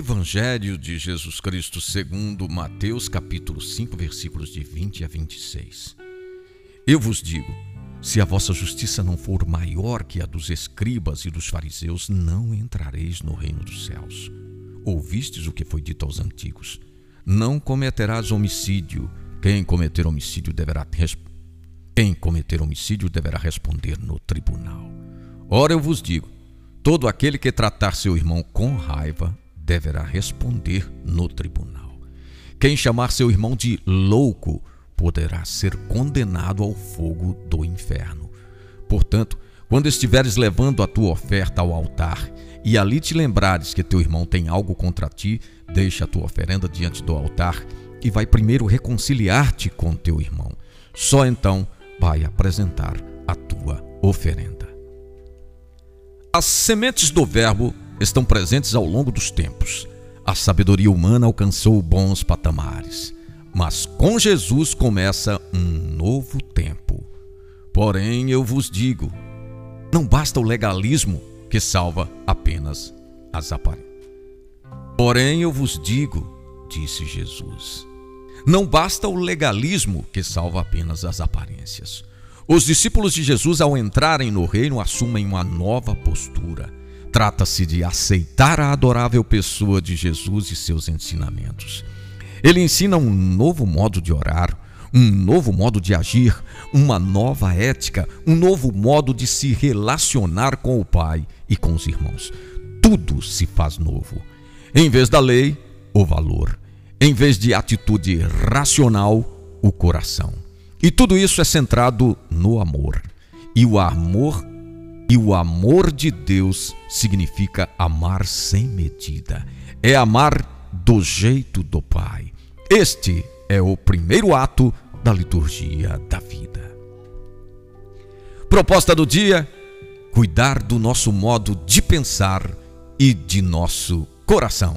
Evangelho de Jesus Cristo segundo Mateus capítulo 5 versículos de 20 a 26. Eu vos digo, se a vossa justiça não for maior que a dos escribas e dos fariseus, não entrareis no reino dos céus. Ouvistes o que foi dito aos antigos: Não cometerás homicídio. Quem cometer homicídio deverá quem cometer homicídio deverá responder no tribunal. Ora eu vos digo, todo aquele que tratar seu irmão com raiva deverá responder no tribunal. Quem chamar seu irmão de louco poderá ser condenado ao fogo do inferno. Portanto, quando estiveres levando a tua oferta ao altar e ali te lembrares que teu irmão tem algo contra ti, deixa a tua oferenda diante do altar e vai primeiro reconciliar-te com teu irmão. Só então vai apresentar a tua oferenda. As sementes do Verbo estão presentes ao longo dos tempos. A sabedoria humana alcançou bons patamares, mas com Jesus começa um novo tempo. Porém, eu vos digo: não basta o legalismo que salva apenas as aparências. Porém, eu vos digo, disse Jesus, não basta o legalismo que salva apenas as aparências. Os discípulos de Jesus, ao entrarem no reino, assumem uma nova postura Trata-se de aceitar a adorável pessoa de Jesus e seus ensinamentos. Ele ensina um novo modo de orar, um novo modo de agir, uma nova ética, um novo modo de se relacionar com o Pai e com os irmãos. Tudo se faz novo. Em vez da lei, o valor. Em vez de atitude racional, o coração. E tudo isso é centrado no amor. E o amor e o amor de Deus significa amar sem medida. É amar do jeito do Pai. Este é o primeiro ato da liturgia da vida. Proposta do dia: cuidar do nosso modo de pensar e de nosso coração.